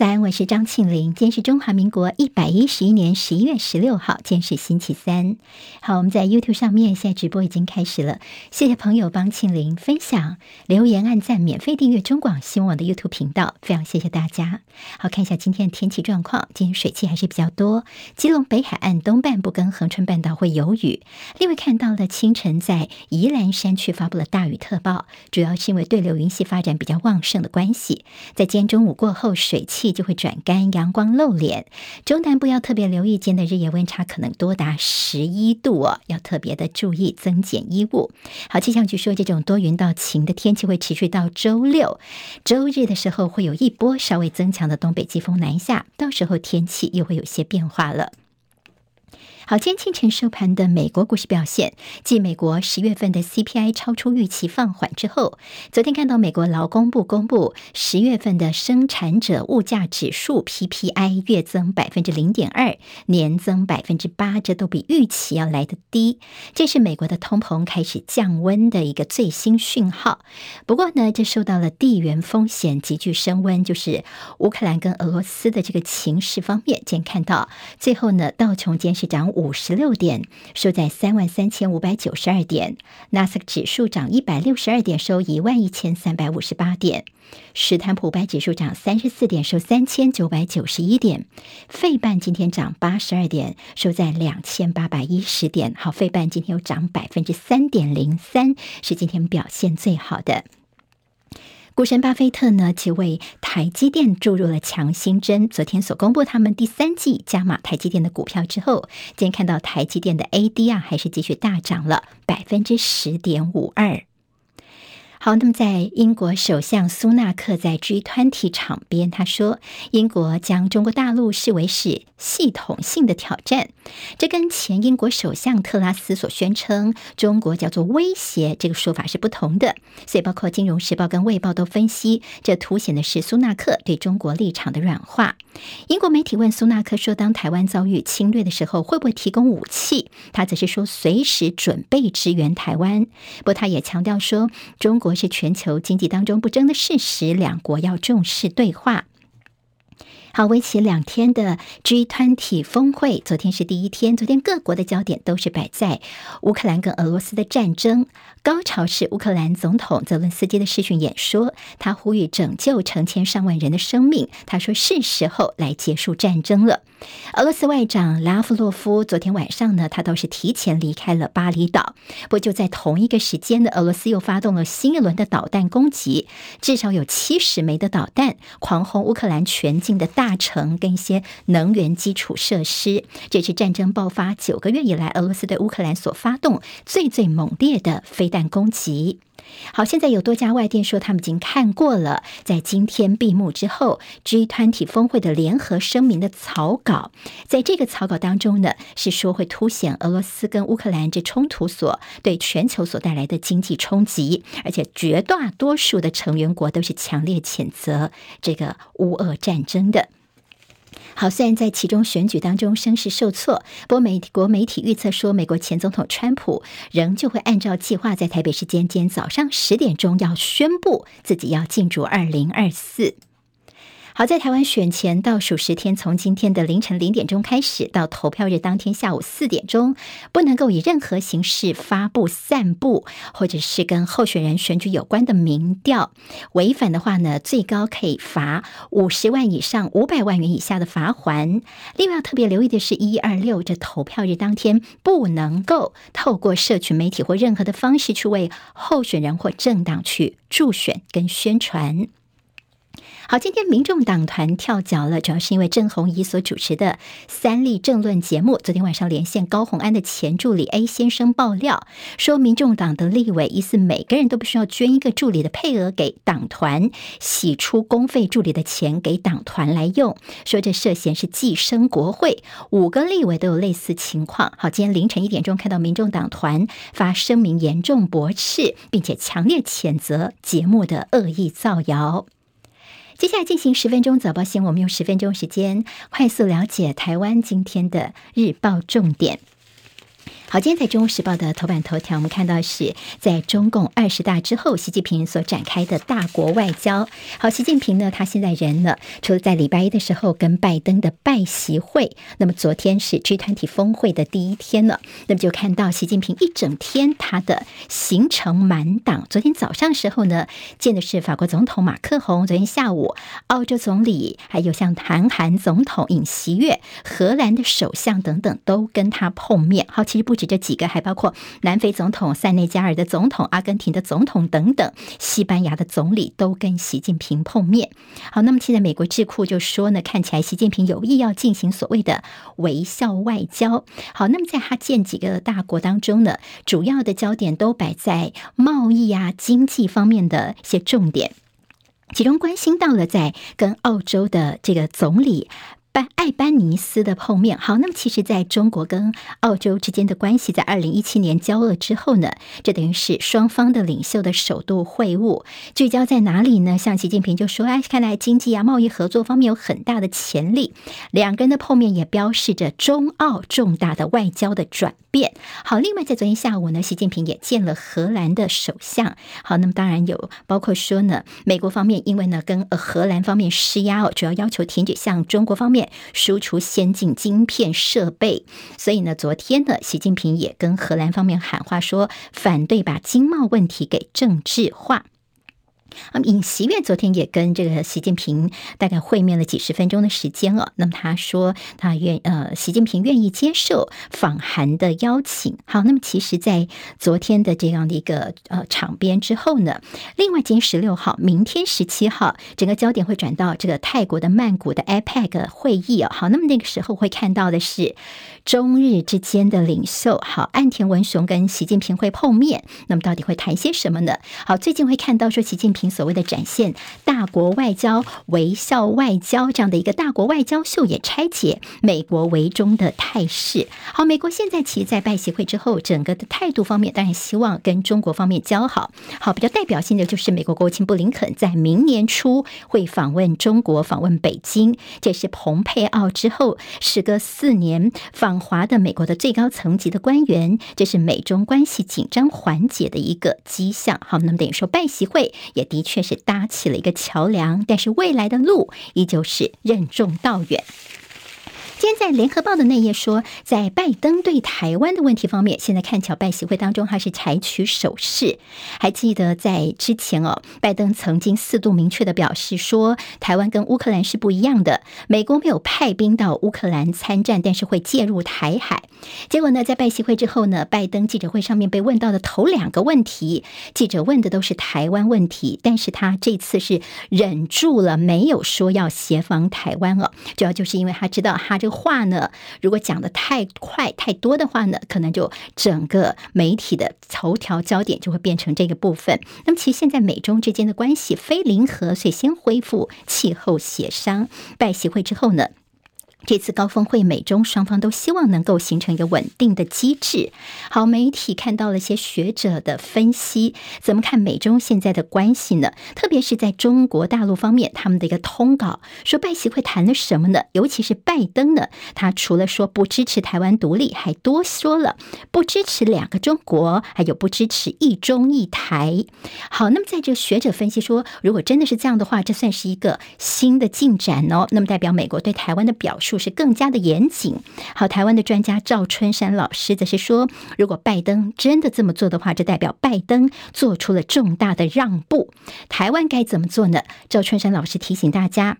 早安，我是张庆玲。今天是中华民国一百一十一年十一月十六号，今天是星期三。好，我们在 YouTube 上面现在直播已经开始了。谢谢朋友帮庆玲分享、留言、按赞、免费订阅中广新闻网的 YouTube 频道，非常谢谢大家。好，看一下今天的天气状况，今天水汽还是比较多，基隆北海岸东半部跟恒春半岛会有雨。另外看到了清晨在宜兰山区发布了大雨特报，主要是因为对流云系发展比较旺盛的关系。在今天中午过后，水汽就会转干，阳光露脸。中南部要特别留意，间的日夜温差可能多达十一度哦，要特别的注意增减衣物。好，气象局说，这种多云到晴的天气会持续到周六、周日的时候，会有一波稍微增强的东北季风南下，到时候天气又会有些变化了。好，今天清晨收盘的美国股市表现，继美国十月份的 CPI 超出预期放缓之后，昨天看到美国劳工部公布十月份的生产者物价指数 PPI 月增百分之零点二，年增百分之八，这都比预期要来得低。这是美国的通膨开始降温的一个最新讯号。不过呢，这受到了地缘风险急剧升温，就是乌克兰跟俄罗斯的这个情势方面，今天看到最后呢，道琼监视涨五十六点，收在三万三千五百九十二点。纳斯克指数涨一百六十二点，收一万一千三百五十八点。史坦普五百指数涨三十四点，收三千九百九十一点。费半今天涨八十二点，收在两千八百一十点。好，费半今天又涨百分之三点零三，是今天表现最好的。股神巴菲特呢，其为台积电注入了强心针。昨天所公布他们第三季加码台积电的股票之后，今天看到台积电的 A D 啊还是继续大涨了百分之十点五二。好，那么在英国首相苏纳克在 G20 场边，他说：“英国将中国大陆视为是系统性的挑战，这跟前英国首相特拉斯所宣称中国叫做威胁这个说法是不同的。”所以，包括《金融时报》跟《卫报》都分析，这凸显的是苏纳克对中国立场的软化。英国媒体问苏纳克说：“当台湾遭遇侵略的时候，会不会提供武器？”他则是说：“随时准备支援台湾。”不过，他也强调说：“中国。”是全球经济当中不争的事实，两国要重视对话。好，为期两天的 G20 峰会，昨天是第一天。昨天各国的焦点都是摆在乌克兰跟俄罗斯的战争。高潮是乌克兰总统泽伦斯基的视讯演说，他呼吁拯救成千上万人的生命。他说是时候来结束战争了。俄罗斯外长拉夫洛夫昨天晚上呢，他倒是提前离开了巴厘岛。不过就在同一个时间呢，俄罗斯又发动了新一轮的导弹攻击，至少有七十枚的导弹狂轰乌克兰全境的。大城跟一些能源基础设施，这是战争爆发九个月以来，俄罗斯对乌克兰所发动最最猛烈的飞弹攻击。好，现在有多家外电说他们已经看过了，在今天闭幕之后，G20 峰会的联合声明的草稿，在这个草稿当中呢，是说会凸显俄罗斯跟乌克兰这冲突所对全球所带来的经济冲击，而且绝大多数的成员国都是强烈谴责这个乌俄战争的。好，虽然在其中选举当中声势受挫，不过美国媒体预测说，美国前总统川普仍旧会按照计划在台北时间今天早上十点钟要宣布自己要进驻二零二四。好，在台湾选前倒数十天，从今天的凌晨零点钟开始，到投票日当天下午四点钟，不能够以任何形式发布、散布，或者是跟候选人选举有关的民调。违反的话呢，最高可以罚五十万以上五百万元以下的罚锾。另外要特别留意的是，一二六这投票日当天，不能够透过社群媒体或任何的方式去为候选人或政党去助选跟宣传。好，今天民众党团跳脚了，主要是因为郑弘仪所主持的三立政论节目，昨天晚上连线高虹安的前助理 A 先生爆料，说民众党的立委疑似每个人都不需要捐一个助理的配额给党团，洗出公费助理的钱给党团来用，说这涉嫌是寄生国会，五个立委都有类似情况。好，今天凌晨一点钟看到民众党团发声明，严重驳斥，并且强烈谴责节目的恶意造谣。接下来进行十分钟早报新闻，我们用十分钟时间快速了解台湾今天的日报重点。好，今天在《中国时报》的头版头条，我们看到是在中共二十大之后，习近平所展开的大国外交。好，习近平呢，他现在人呢，除了在礼拜一的时候跟拜登的拜习会，那么昨天是 G 团体峰会的第一天了，那么就看到习近平一整天他的行程满档。昨天早上时候呢，见的是法国总统马克宏；昨天下午，澳洲总理，还有像韩韩总统尹锡悦、荷兰的首相等等，都跟他碰面。好，其实不。这几个还包括南非总统塞内加尔的总统、阿根廷的总统等等，西班牙的总理都跟习近平碰面。好，那么现在美国智库就说呢，看起来习近平有意要进行所谓的微笑外交。好，那么在他见几个大国当中呢，主要的焦点都摆在贸易啊、经济方面的一些重点，其中关心到了在跟澳洲的这个总理。班艾班尼斯的碰面，好，那么其实在中国跟澳洲之间的关系，在二零一七年交恶之后呢，这等于是双方的领袖的首度会晤，聚焦在哪里呢？像习近平就说，哎，看来经济啊、贸易合作方面有很大的潜力。两个人的碰面也标示着中澳重大的外交的转变。好，另外在昨天下午呢，习近平也见了荷兰的首相。好，那么当然有包括说呢，美国方面因为呢跟荷兰方面施压哦，主要要求停止向中国方面。输出先进晶片设备，所以呢，昨天呢，习近平也跟荷兰方面喊话说，反对把经贸问题给政治化。啊，尹锡悦昨天也跟这个习近平大概会面了几十分钟的时间哦。那么他说他愿呃，习近平愿意接受访韩的邀请。好，那么其实，在昨天的这样的一个呃场边之后呢，另外今天十六号，明天十七号，整个焦点会转到这个泰国的曼谷的 APEC 会议哦。好，那么那个时候会看到的是中日之间的领袖，好，岸田文雄跟习近平会碰面。那么到底会谈些什么呢？好，最近会看到说习近平。所谓的展现大国外交、微笑外交这样的一个大国外交秀，也拆解美国围中的态势。好，美国现在其实，在拜习会之后，整个的态度方面，当然希望跟中国方面交好。好，比较代表性的就是美国国务卿布林肯在明年初会访问中国，访问北京。这是蓬佩奥之后，时隔四年访华的美国的最高层级的官员，这是美中关系紧张缓解的一个迹象。好，那么等于说拜习会也。的确是搭起了一个桥梁，但是未来的路依旧是任重道远。今天在联合报的那页说，在拜登对台湾的问题方面，现在看起来拜习会当中还是采取守势。还记得在之前哦，拜登曾经四度明确的表示说，台湾跟乌克兰是不一样的，美国没有派兵到乌克兰参战，但是会介入台海。结果呢，在拜习会之后呢，拜登记者会上面被问到的头两个问题，记者问的都是台湾问题，但是他这次是忍住了，没有说要协防台湾哦，主要就是因为他知道他这。话呢，如果讲的太快太多的话呢，可能就整个媒体的头条焦点就会变成这个部分。那么，其实现在美中之间的关系非零和，所以先恢复气候协商。拜协会之后呢，这次高峰会，美中双方都希望能够形成一个稳定的机制。好，媒体看到了一些学者的分析，怎么看美中现在的关系呢？特别是在中国大陆方面，他们的一个通稿说，拜习会谈了什么呢？尤其是拜登呢，他除了说不支持台湾独立，还多说了不支持两个中国，还有不支持一中一台。好，那么在这学者分析说，如果真的是这样的话，这算是一个新的进展哦。那么代表美国对台湾的表述。就是更加的严谨。好，台湾的专家赵春山老师则是说，如果拜登真的这么做的话，这代表拜登做出了重大的让步。台湾该怎么做呢？赵春山老师提醒大家。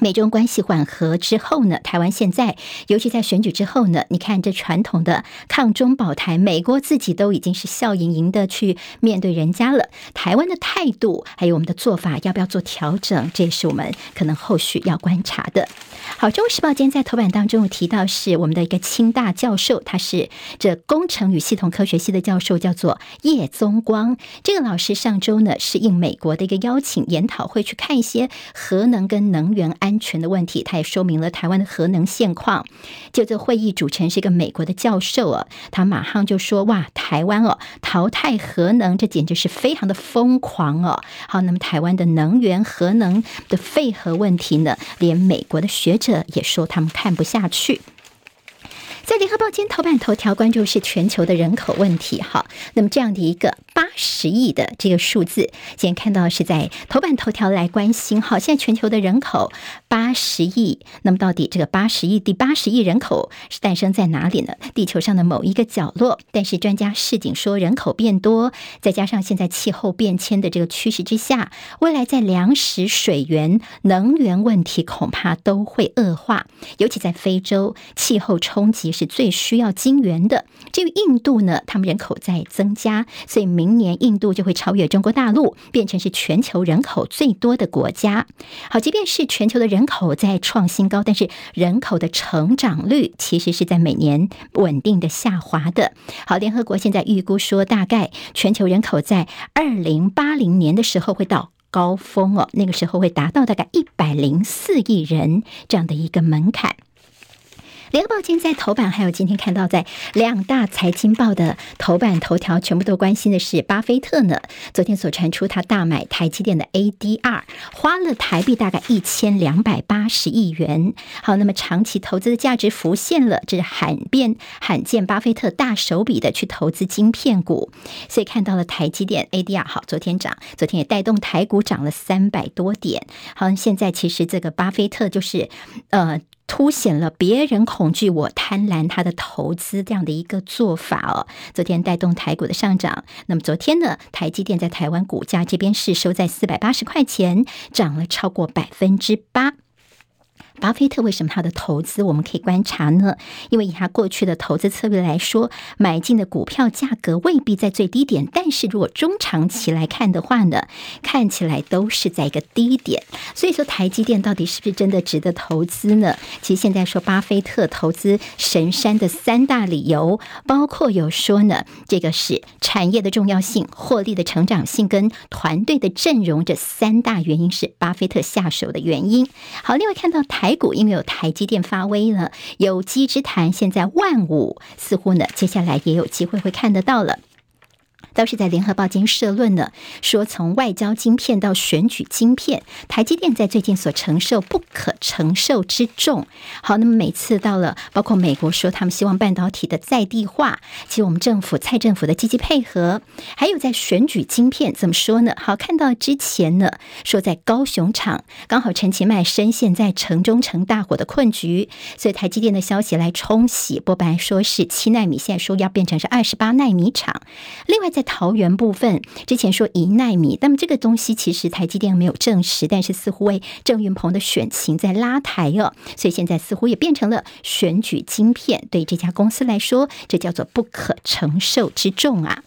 美中关系缓和之后呢，台湾现在尤其在选举之后呢，你看这传统的抗中保台，美国自己都已经是笑盈盈的去面对人家了。台湾的态度还有我们的做法，要不要做调整？这也是我们可能后续要观察的。好，《中国时报》今天在头版当中有提到，是我们的一个清大教授，他是这工程与系统科学系的教授，叫做叶宗光。这个老师上周呢是应美国的一个邀请，研讨会去看一些核能跟能源安。安全的问题，他也说明了台湾的核能现况。就这会议主持人是一个美国的教授啊，他马上就说：“哇，台湾哦，淘汰核能，这简直是非常的疯狂哦。”好，那么台湾的能源核能的废核问题呢，连美国的学者也说他们看不下去。在联合报今天头版头条关注是全球的人口问题，哈，那么这样的一个八十亿的这个数字，今天看到是在头版头条来关心，哈，现在全球的人口八十亿，那么到底这个八十亿第八十亿人口是诞生在哪里呢？地球上的某一个角落，但是专家市井说，人口变多，再加上现在气候变迁的这个趋势之下，未来在粮食、水源、能源问题恐怕都会恶化，尤其在非洲，气候冲击是最需要金援的。至于印度呢，他们人口在增加，所以明年印度就会超越中国大陆，变成是全球人口最多的国家。好，即便是全球的人口在创新高，但是人口的成长率其实是在每年稳定的下滑的。好，联合国现在预估说，大概全球人口在二零八零年的时候会到高峰哦，那个时候会达到大概一百零四亿人这样的一个门槛。联合报今天在头版，还有今天看到在两大财经报的头版头条，全部都关心的是巴菲特呢。昨天所传出他大买台积电的 ADR，花了台币大概一千两百八十亿元。好，那么长期投资的价值浮现了，这是罕变罕见，巴菲特大手笔的去投资晶片股，所以看到了台积电 ADR。好，昨天涨，昨天也带动台股涨了三百多点。好，现在其实这个巴菲特就是呃。凸显了别人恐惧，我贪婪，他的投资这样的一个做法哦。昨天带动台股的上涨，那么昨天呢，台积电在台湾股价这边是收在四百八十块钱，涨了超过百分之八。巴菲特为什么他的投资我们可以观察呢？因为以他过去的投资策略来说，买进的股票价格未必在最低点，但是如果中长期来看的话呢，看起来都是在一个低点。所以说，台积电到底是不是真的值得投资呢？其实现在说巴菲特投资神山的三大理由，包括有说呢，这个是产业的重要性、获利的成长性跟团队的阵容这三大原因是巴菲特下手的原因。好，另外看到台。台股因为有台积电发威了，有机之谈，现在万五似乎呢，接下来也有机会会看得到了。倒是在联合报今天社论呢，说从外交晶片到选举晶片，台积电在最近所承受不可承受之重。好，那么每次到了，包括美国说他们希望半导体的在地化，其实我们政府蔡政府的积极配合，还有在选举晶片怎么说呢？好，看到之前呢，说在高雄厂刚好陈其迈深陷在城中城大火的困局，所以台积电的消息来冲洗，不本来说是七纳米，现在说要变成是二十八纳米厂。另外在在桃园部分，之前说一纳米，那么这个东西其实台积电没有证实，但是似乎为郑云鹏的选情在拉抬哦，所以现在似乎也变成了选举晶片，对这家公司来说，这叫做不可承受之重啊。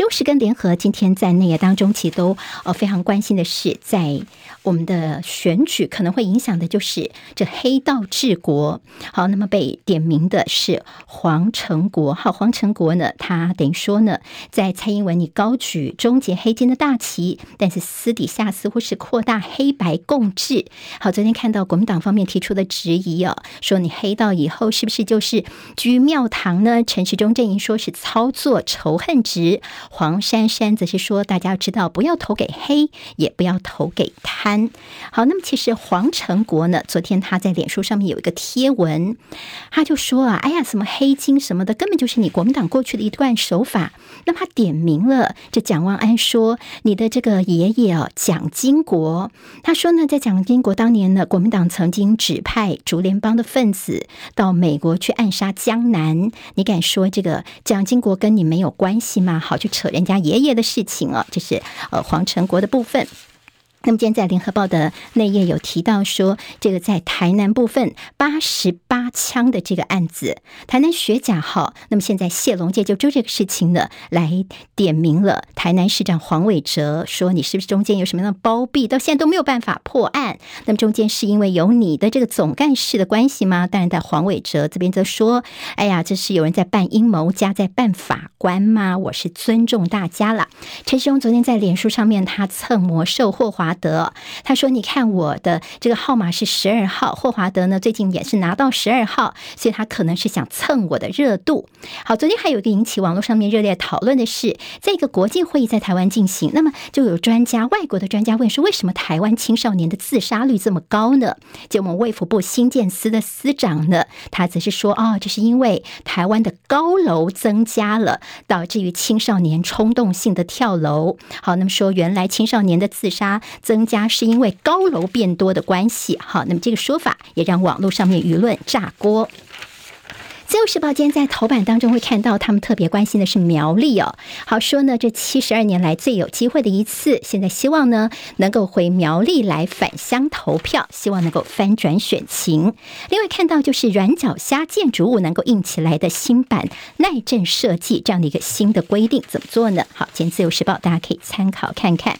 中时跟联合今天在内页当中，其实都呃非常关心的是，在我们的选举可能会影响的就是这黑道治国。好，那么被点名的是黄成国。好，黄成国呢，他等于说呢，在蔡英文你高举终结黑金的大旗，但是私底下似乎是扩大黑白共治。好，昨天看到国民党方面提出的质疑哦，说你黑道以后是不是就是居庙堂呢？陈时中阵营说是操作仇恨值。黄珊珊则是说，大家要知道，不要投给黑，也不要投给贪。好，那么其实黄成国呢，昨天他在脸书上面有一个贴文，他就说啊，哎呀，什么黑金什么的，根本就是你国民党过去的一段手法。那他点名了这蒋万安，说你的这个爷爷啊，蒋经国，他说呢，在蒋经国当年呢，国民党曾经指派竹联帮的分子到美国去暗杀江南，你敢说这个蒋经国跟你没有关系吗？好，就扯人家爷爷的事情啊，这是呃黄成国的部分。那么今天在联合报的内页有提到说，这个在台南部分八十八枪的这个案子，台南学甲号。那么现在谢龙介就就这个事情呢，来点名了台南市长黄伟哲，说你是不是中间有什么样的包庇，到现在都没有办法破案。那么中间是因为有你的这个总干事的关系吗？当然，在黄伟哲这边则说，哎呀，这是有人在办阴谋，家在办法官吗？我是尊重大家了。陈世荣昨天在脸书上面他蹭魔兽霍华。华德，他说：“你看我的这个号码是十二号，霍华德呢最近也是拿到十二号，所以他可能是想蹭我的热度。”好，昨天还有一个引起网络上面热烈讨论的是，这个国际会议在台湾进行，那么就有专家，外国的专家问说：“为什么台湾青少年的自杀率这么高呢？”就我们卫福部新建司的司长呢，他则是说：“哦，这是因为台湾的高楼增加了，导致于青少年冲动性的跳楼。”好，那么说原来青少年的自杀增加是因为高楼变多的关系。好，那么这个说法也让网络上面舆论炸锅。自由时报今天在头版当中会看到，他们特别关心的是苗栗哦。好说呢，这七十二年来最有机会的一次，现在希望呢能够回苗栗来返乡投票，希望能够翻转选情。另外看到就是软脚虾建筑物能够硬起来的新版耐震设计这样的一个新的规定，怎么做呢？好，今天自由时报大家可以参考看看。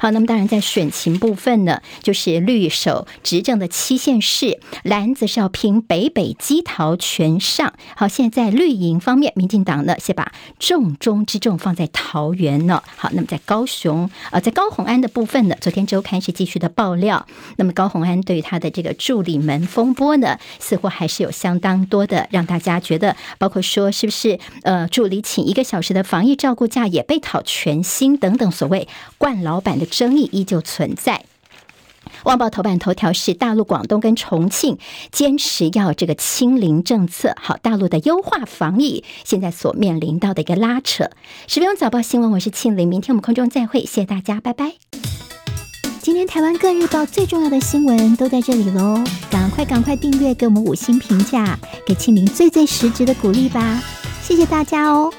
好，那么当然在选情部分呢，就是绿手执政的七县市，蓝则是要拼北北基桃全上。好，现在在绿营方面，民进党呢先把重中之重放在桃园呢。好，那么在高雄，呃，在高虹安的部分呢，昨天周刊是继续的爆料。那么高虹安对于他的这个助理门风波呢，似乎还是有相当多的让大家觉得，包括说是不是呃助理请一个小时的防疫照顾假也被讨全薪等等，所谓惯老板的。争议依旧存在。旺报头版头条是大陆广东跟重庆坚持要这个清零政策，好，大陆的优化防疫现在所面临到的一个拉扯。十分钟早报新闻，我是庆玲，明天我们空中再会，谢谢大家，拜拜。今天台湾各日报最重要的新闻都在这里喽，赶快赶快订阅，给我们五星评价，给庆玲最最实质的鼓励吧，谢谢大家哦。